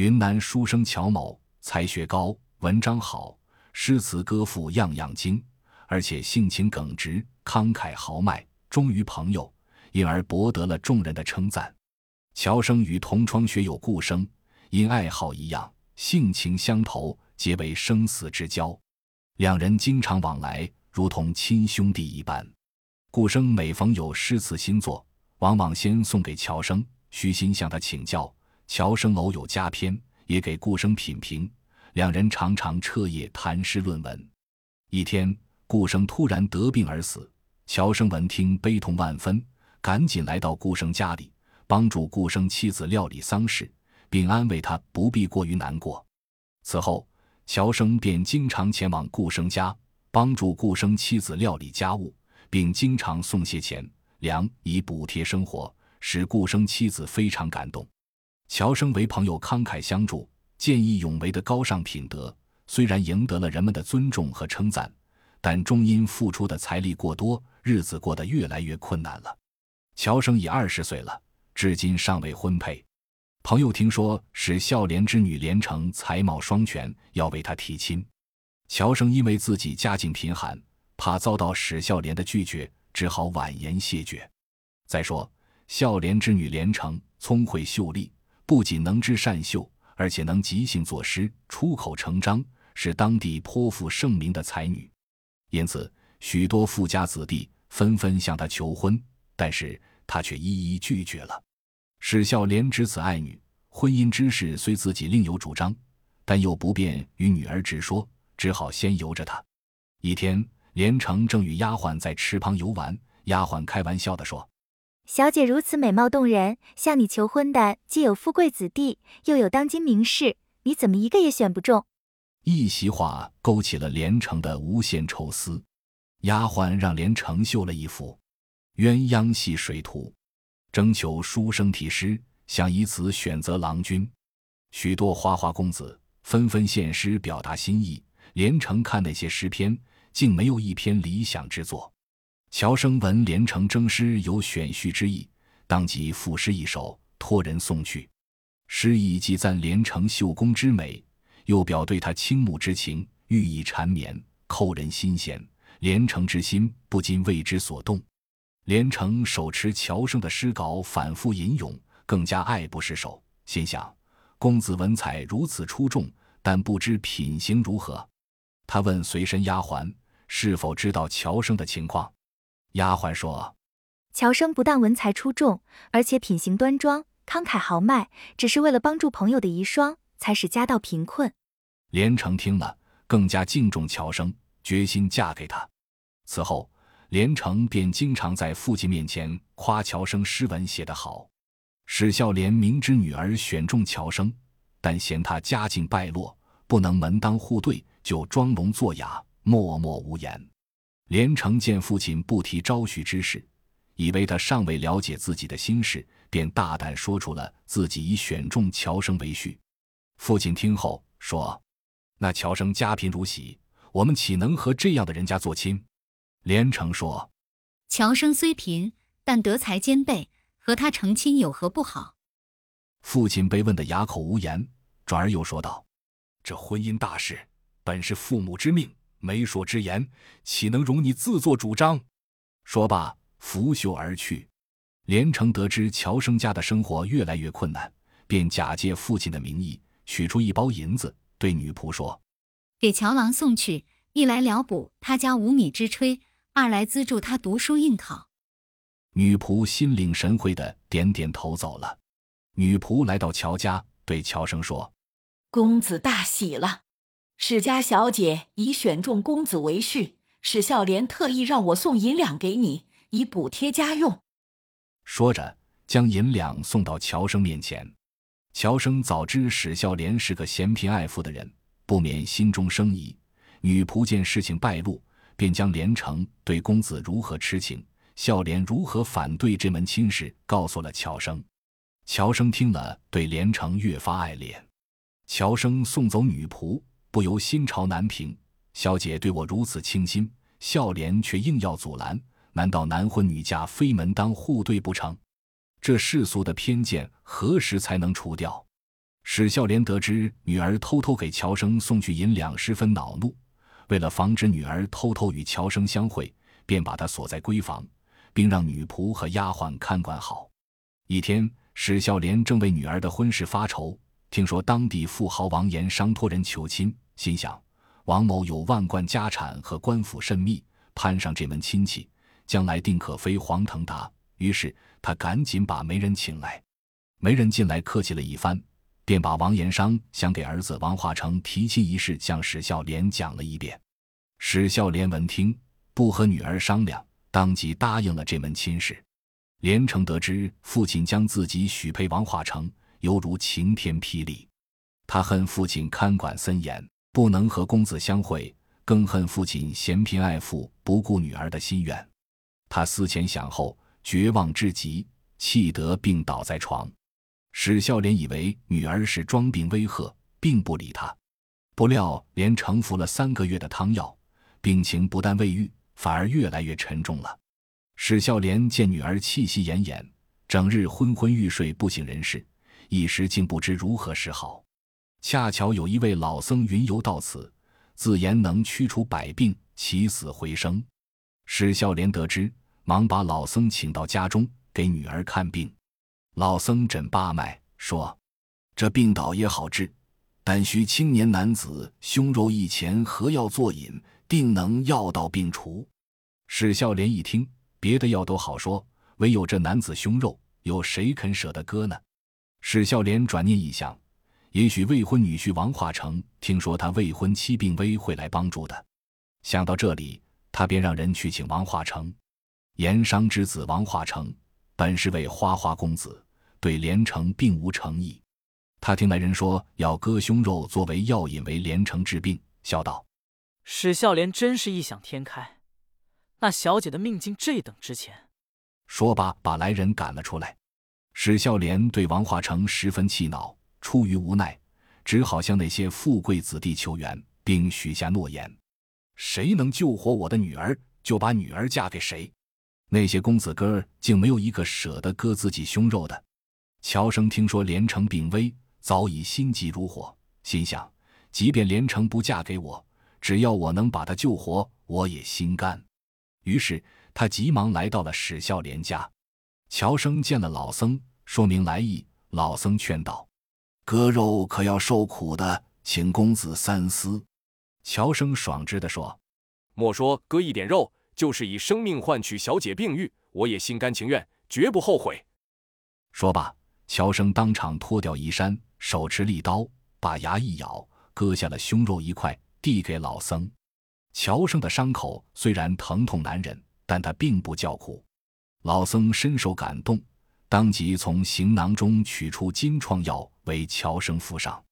云南书生乔某才学高，文章好，诗词歌赋样样精，而且性情耿直，慷慨豪迈，忠于朋友，因而博得了众人的称赞。乔生与同窗学友顾生，因爱好一样，性情相投，结为生死之交。两人经常往来，如同亲兄弟一般。顾生每逢有诗词新作，往往先送给乔生，虚心向他请教。乔生偶有佳篇，也给顾生品评。两人常常彻夜谈诗论文。一天，顾生突然得病而死，乔生闻听悲痛万分，赶紧来到顾生家里，帮助顾生妻子料理丧事，并安慰他不必过于难过。此后，乔生便经常前往顾生家，帮助顾生妻子料理家务。并经常送些钱粮以补贴生活，使顾生妻子非常感动。乔生为朋友慷慨相助、见义勇为的高尚品德，虽然赢得了人们的尊重和称赞，但终因付出的财力过多，日子过得越来越困难了。乔生已二十岁了，至今尚未婚配。朋友听说是孝廉之女连城才貌双全，要为他提亲。乔生因为自己家境贫寒。怕遭到史孝廉的拒绝，只好婉言谢绝。再说，孝廉之女连城聪慧秀丽，不仅能织善绣，而且能即兴作诗，出口成章，是当地颇负盛名的才女。因此，许多富家子弟纷纷向她求婚，但是她却一一拒绝了。史孝廉知此爱女，婚姻之事虽自己另有主张，但又不便与女儿直说，只好先由着她。一天。连城正与丫鬟在池旁游玩，丫鬟开玩笑地说：“小姐如此美貌动人，向你求婚的既有富贵子弟，又有当今名士，你怎么一个也选不中？”一席话勾起了连城的无限愁思。丫鬟让连城绣了一幅《鸳鸯戏水图》，征求书生题诗，想以此选择郎君。许多花花公子纷纷献诗表达心意。连城看那些诗篇。竟没有一篇理想之作。乔生闻连城征诗有选序之意，当即赋诗一首，托人送去。诗意既赞连城绣工之美，又表对他倾慕之情，寓意缠绵，扣人心弦。连城之心不禁为之所动。连城手持乔生的诗稿，反复吟咏，更加爱不释手。心想：公子文采如此出众，但不知品行如何。他问随身丫鬟。是否知道乔生的情况？丫鬟说：“乔生不但文才出众，而且品行端庄、慷慨豪迈，只是为了帮助朋友的遗孀，才使家道贫困。”连城听了，更加敬重乔生，决心嫁给他。此后，连城便经常在父亲面前夸乔生诗文写得好。史孝廉明知女儿选中乔生，但嫌他家境败落，不能门当户对，就装聋作哑。默默无言。连城见父亲不提招婿之事，以为他尚未了解自己的心事，便大胆说出了自己已选中乔生为婿。父亲听后说：“那乔生家贫如洗，我们岂能和这样的人家做亲？”连城说：“乔生虽贫，但德才兼备，和他成亲有何不好？”父亲被问得哑口无言，转而又说道：“这婚姻大事，本是父母之命。”媒妁之言，岂能容你自作主张？说罢，拂袖而去。连城得知乔生家的生活越来越困难，便假借父亲的名义，取出一包银子，对女仆说：“给乔郎送去，一来了补他家无米之炊，二来资助他读书应考。”女仆心领神会的点点头，走了。女仆来到乔家，对乔生说：“公子大喜了。”史家小姐已选中公子为婿，史孝廉特意让我送银两给你，以补贴家用。说着，将银两送到乔生面前。乔生早知史孝廉是个嫌贫爱富的人，不免心中生疑。女仆见事情败露，便将连城对公子如何痴情，孝廉如何反对这门亲事，告诉了乔生。乔生听了，对连城越发爱恋。乔生送走女仆。不由心潮难平，小姐对我如此倾心，孝廉却硬要阻拦，难道男婚女嫁非门当户对不成？这世俗的偏见何时才能除掉？史孝廉得知女儿偷偷给乔生送去银两，十分恼怒。为了防止女儿偷偷与乔生相会，便把她锁在闺房，并让女仆和丫鬟看管好。一天，史孝廉正为女儿的婚事发愁，听说当地富豪王延商托人求亲，心想王某有万贯家产和官府甚密，攀上这门亲戚，将来定可飞黄腾达。于是他赶紧把媒人请来。媒人进来客气了一番。便把王延商想给儿子王化成提亲一事向史孝廉讲了一遍。史孝廉闻听，不和女儿商量，当即答应了这门亲事。连城得知父亲将自己许配王化成，犹如晴天霹雳。他恨父亲看管森严，不能和公子相会，更恨父亲嫌贫爱富，不顾女儿的心愿。他思前想后，绝望至极，气得病倒在床。史孝廉以为女儿是装病威吓，并不理他。不料连承服了三个月的汤药，病情不但未愈，反而越来越沉重了。史孝廉见女儿气息奄奄，整日昏昏欲睡，不省人事，一时竟不知如何是好。恰巧有一位老僧云游到此，自言能驱除百病，起死回生。史孝廉得知，忙把老僧请到家中，给女儿看病。老僧诊八脉，说：“这病倒也好治，但需青年男子胸肉一钱，合药作饮，定能药到病除。”史孝廉一听，别的药都好说，唯有这男子胸肉，有谁肯舍得割呢？史孝廉转念一想，也许未婚女婿王化成听说他未婚妻病危，会来帮助的。想到这里，他便让人去请王化成。盐商之子王化成。本是位花花公子，对连城并无诚意。他听来人说要割胸肉作为药引为连城治病，笑道：“史孝廉真是异想天开，那小姐的命竟这等值钱。”说罢，把来人赶了出来。史孝廉对王化成十分气恼，出于无奈，只好向那些富贵子弟求援，并许下诺言：谁能救活我的女儿，就把女儿嫁给谁。那些公子哥儿竟没有一个舍得割自己胸肉的。乔生听说连城病危，早已心急如火，心想：即便连城不嫁给我，只要我能把她救活，我也心甘。于是他急忙来到了史孝廉家。乔生见了老僧，说明来意。老僧劝道：“割肉可要受苦的，请公子三思。”乔生爽直地说：“莫说割一点肉。”就是以生命换取小姐病愈，我也心甘情愿，绝不后悔。说罢，乔生当场脱掉衣衫，手持利刀，把牙一咬，割下了胸肉一块，递给老僧。乔生的伤口虽然疼痛难忍，但他并不叫苦。老僧深受感动，当即从行囊中取出金创药，为乔生敷上。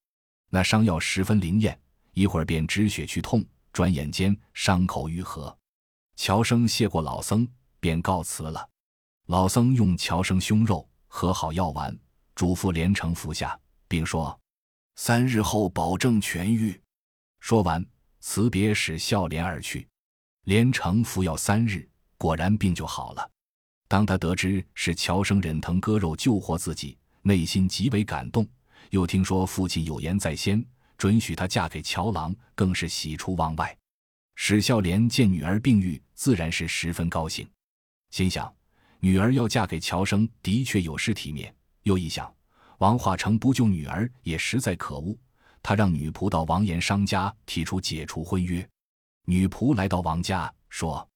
那伤药十分灵验，一会儿便止血去痛，转眼间伤口愈合。乔生谢过老僧，便告辞了。老僧用乔生胸肉和好药丸，嘱咐连城服下，并说：“三日后保证痊愈。”说完，辞别使笑脸而去。连城服药三日，果然病就好了。当他得知是乔生忍疼割肉救活自己，内心极为感动。又听说父亲有言在先，准许他嫁给乔郎，更是喜出望外。史孝廉见女儿病愈，自然是十分高兴，心想女儿要嫁给乔生，的确有失体面。又一想，王化成不救女儿，也实在可恶。他让女仆到王延商家提出解除婚约。女仆来到王家，说：“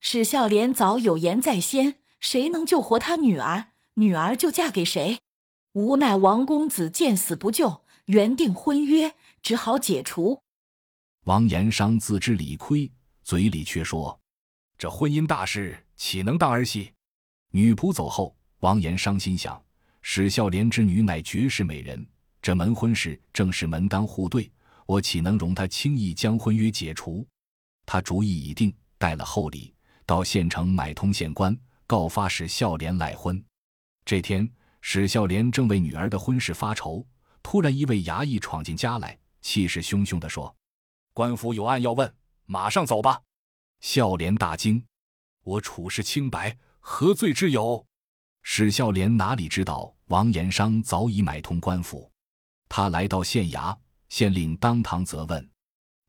史孝廉早有言在先，谁能救活他女儿，女儿就嫁给谁。无奈王公子见死不救，原定婚约只好解除。”王延商自知理亏，嘴里却说：“这婚姻大事岂能当儿戏？”女仆走后，王延商心想：史孝廉之女乃绝世美人，这门婚事正是门当户对，我岂能容他轻易将婚约解除？他主意已定，带了厚礼到县城买通县官，告发史孝廉赖婚。这天，史孝廉正为女儿的婚事发愁，突然一位衙役闯进家来，气势汹汹地说。官府有案要问，马上走吧。孝廉大惊：“我处事清白，何罪之有？”史孝廉哪里知道，王延商早已买通官府。他来到县衙，县令当堂责问：“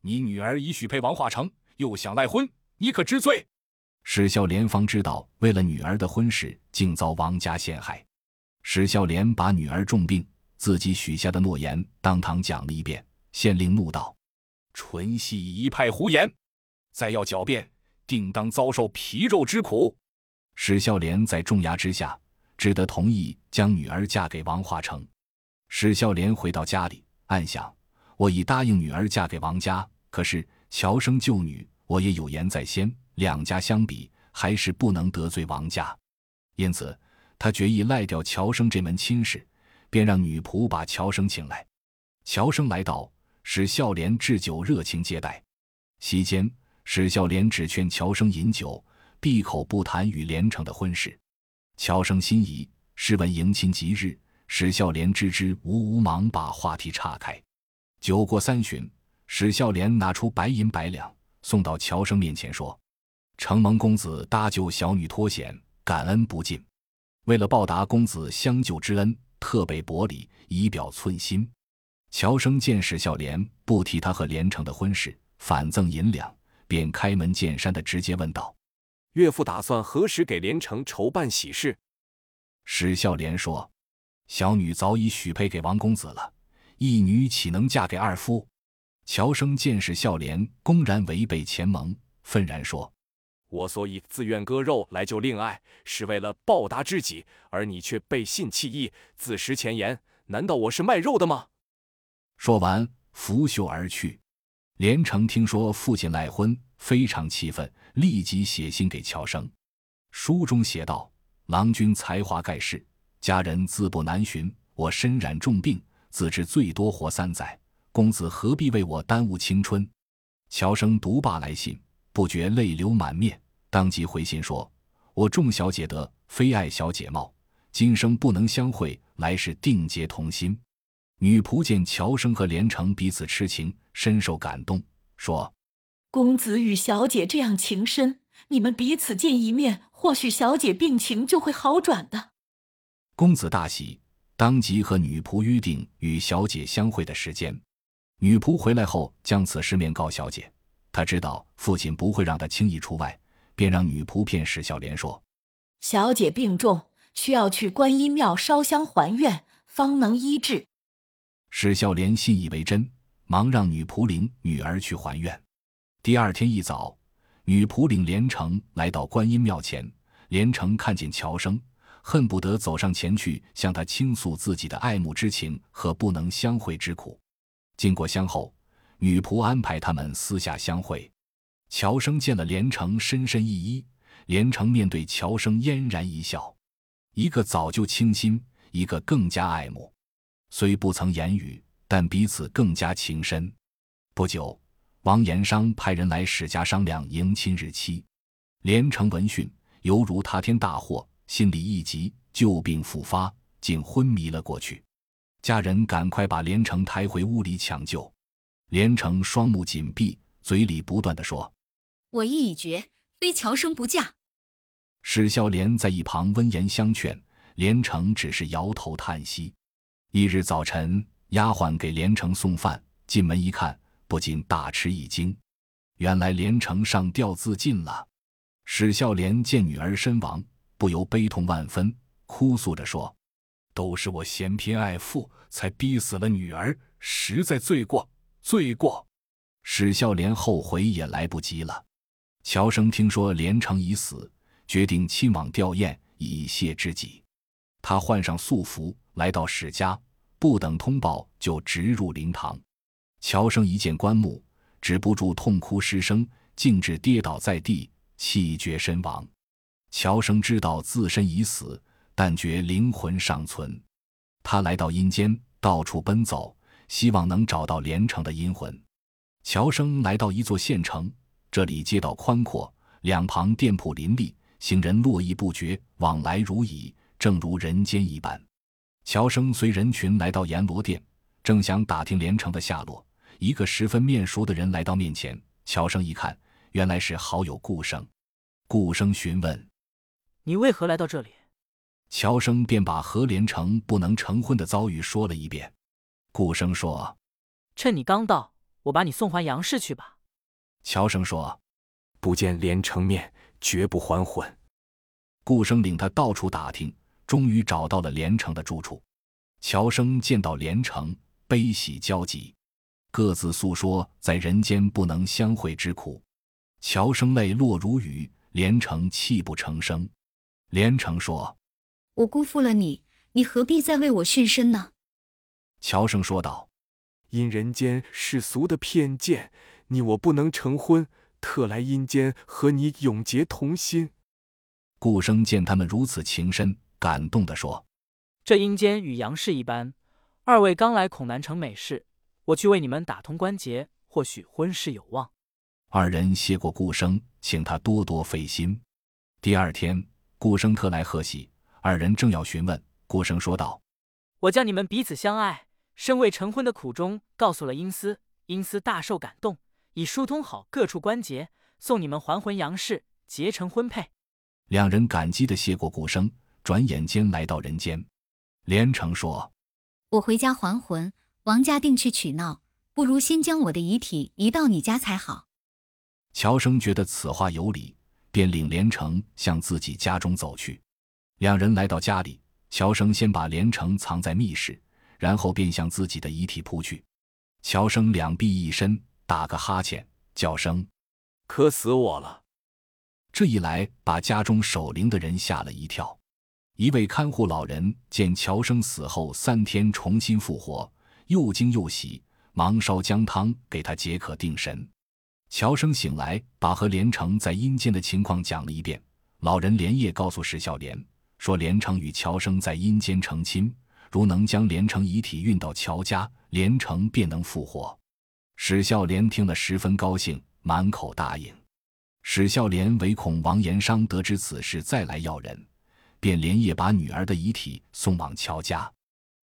你女儿已许配王化成，又想赖婚，你可知罪？”史孝廉方知道，为了女儿的婚事，竟遭王家陷害。史孝廉把女儿重病、自己许下的诺言当堂讲了一遍。县令怒道：“纯系一派胡言！再要狡辩，定当遭受皮肉之苦。”史孝廉在重压之下，只得同意将女儿嫁给王化成。史孝廉回到家里，暗想：“我已答应女儿嫁给王家，可是乔生救女，我也有言在先。两家相比，还是不能得罪王家。因此，他决意赖掉乔生这门亲事，便让女仆把乔生请来。乔生来到，史孝廉置酒热情接待。席间，史孝廉只劝乔生饮酒，闭口不谈与连城的婚事。乔生心仪，试问迎亲吉日。史孝廉知之无无，忙把话题岔开。酒过三巡，史孝廉拿出白银百两，送到乔生面前，说：“承蒙公子搭救小女脱险，感恩不尽。为了报答公子相救之恩，特备薄礼，以表寸心。”乔生见史孝廉不提他和连城的婚事，反赠银两，便开门见山的直接问道：“岳父打算何时给连城筹办喜事？”史孝廉说。小女早已许配给王公子了，一女岂能嫁给二夫？乔生见史孝廉公然违背前盟，愤然说：“我所以自愿割肉来救令爱，是为了报答知己，而你却背信弃义，自食前嫌。难道我是卖肉的吗？”说完，拂袖而去。连城听说父亲赖婚，非常气愤，立即写信给乔生。书中写道：“郎君才华盖世。”家人自不难寻，我身染重病，自知最多活三载。公子何必为我耽误青春？乔生读罢来信，不觉泪流满面，当即回信说：“我众小姐得，非爱小姐貌，今生不能相会，来世定结同心。”女仆见乔生和连城彼此痴情，深受感动，说：“公子与小姐这样情深，你们彼此见一面，或许小姐病情就会好转的。”公子大喜，当即和女仆约定与小姐相会的时间。女仆回来后，将此事面告小姐。她知道父亲不会让她轻易出外，便让女仆骗史孝廉说：“小姐病重，需要去观音庙烧香还愿，方能医治。”史孝廉信以为真，忙让女仆领女儿去还愿。第二天一早，女仆领连城来到观音庙前，连城看见乔生。恨不得走上前去向他倾诉自己的爱慕之情和不能相会之苦。经过相后，女仆安排他们私下相会。乔生见了连城，深深一揖。连城面对乔生嫣然一笑，一个早就倾心，一个更加爱慕。虽不曾言语，但彼此更加情深。不久，王延商派人来史家商量迎亲日期。连城闻讯，犹如塌天大祸。心里一急，旧病复发，竟昏迷了过去。家人赶快把连城抬回屋里抢救。连城双目紧闭，嘴里不断的说：“我意已决，非乔生不嫁。”史孝廉在一旁温言相劝，连城只是摇头叹息。一日早晨，丫鬟给连城送饭，进门一看，不禁大吃一惊，原来连城上吊自尽了。史孝廉见女儿身亡。不由悲痛万分，哭诉着说：“都是我嫌贫爱富，才逼死了女儿，实在罪过，罪过。”史孝廉后悔也来不及了。乔生听说连城已死，决定亲往吊唁，以谢之己。他换上素服，来到史家，不等通报，就直入灵堂。乔生一见棺木，止不住痛哭失声，径直跌倒在地，气绝身亡。乔生知道自身已死，但觉灵魂尚存。他来到阴间，到处奔走，希望能找到连城的阴魂。乔生来到一座县城，这里街道宽阔，两旁店铺林立，行人络绎不绝，往来如蚁，正如人间一般。乔生随人群来到阎罗殿，正想打听连城的下落，一个十分面熟的人来到面前。乔生一看，原来是好友顾生。顾生询问。你为何来到这里？乔生便把何连城不能成婚的遭遇说了一遍。顾生说：“趁你刚到，我把你送还杨氏去吧。”乔生说：“不见连城面，绝不还魂。”顾生领他到处打听，终于找到了连城的住处。乔生见到连城，悲喜交集，各自诉说在人间不能相会之苦。乔生泪落如雨，连城泣不成声。连城说：“我辜负了你，你何必再为我殉身呢？”乔生说道：“因人间世俗的偏见，你我不能成婚，特来阴间和你永结同心。”顾生见他们如此情深，感动地说：“这阴间与阳世一般，二位刚来恐难成美事，我去为你们打通关节，或许婚事有望。”二人谢过顾生，请他多多费心。第二天，顾生特来贺喜，二人正要询问，顾生说道：“我将你们彼此相爱。”身未成婚的苦衷告诉了英司，英司大受感动，已疏通好各处关节，送你们还魂杨氏，结成婚配。两人感激的谢过顾生，转眼间来到人间。连城说：“我回家还魂，王家定去取闹，不如先将我的遗体移到你家才好。”乔生觉得此话有理，便领连城向自己家中走去。两人来到家里，乔生先把连城藏在密室。然后便向自己的遗体扑去，乔生两臂一伸，打个哈欠，叫声：“渴死我了！”这一来，把家中守灵的人吓了一跳。一位看护老人见乔生死后三天重新复活，又惊又喜，忙烧姜汤给他解渴定神。乔生醒来，把和连城在阴间的情况讲了一遍。老人连夜告诉史孝廉，说连城与乔生在阴间成亲。如能将连城遗体运到乔家，连城便能复活。史孝廉听了十分高兴，满口答应。史孝廉唯恐王延商得知此事再来要人，便连夜把女儿的遗体送往乔家。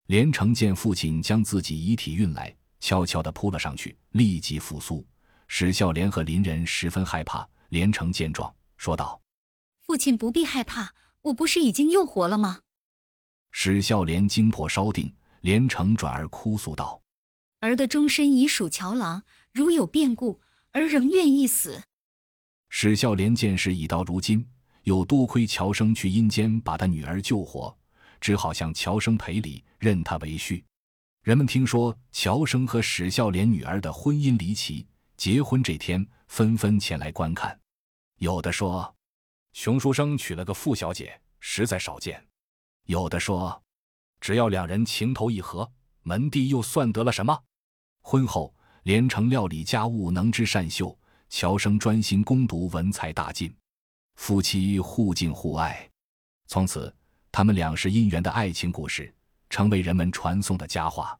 连城见父亲将自己遗体运来，悄悄地扑了上去，立即复苏。史孝廉和邻人十分害怕。连城见状，说道：“父亲不必害怕，我不是已经又活了吗？”史孝廉惊魄稍定，连城转而哭诉道：“儿的终身已属乔郎，如有变故，儿仍愿意死。”史孝廉见事已到如今，又多亏乔生去阴间把他女儿救活，只好向乔生赔礼，认他为婿。人们听说乔生和史孝廉女儿的婚姻离奇，结婚这天纷纷前来观看。有的说：“熊书生娶了个富小姐，实在少见。”有的说，只要两人情投意合，门第又算得了什么？婚后，连城料理家务，能织善绣；乔生专心攻读，文采大进。夫妻互敬互爱，从此他们两世姻缘的爱情故事，成为人们传颂的佳话。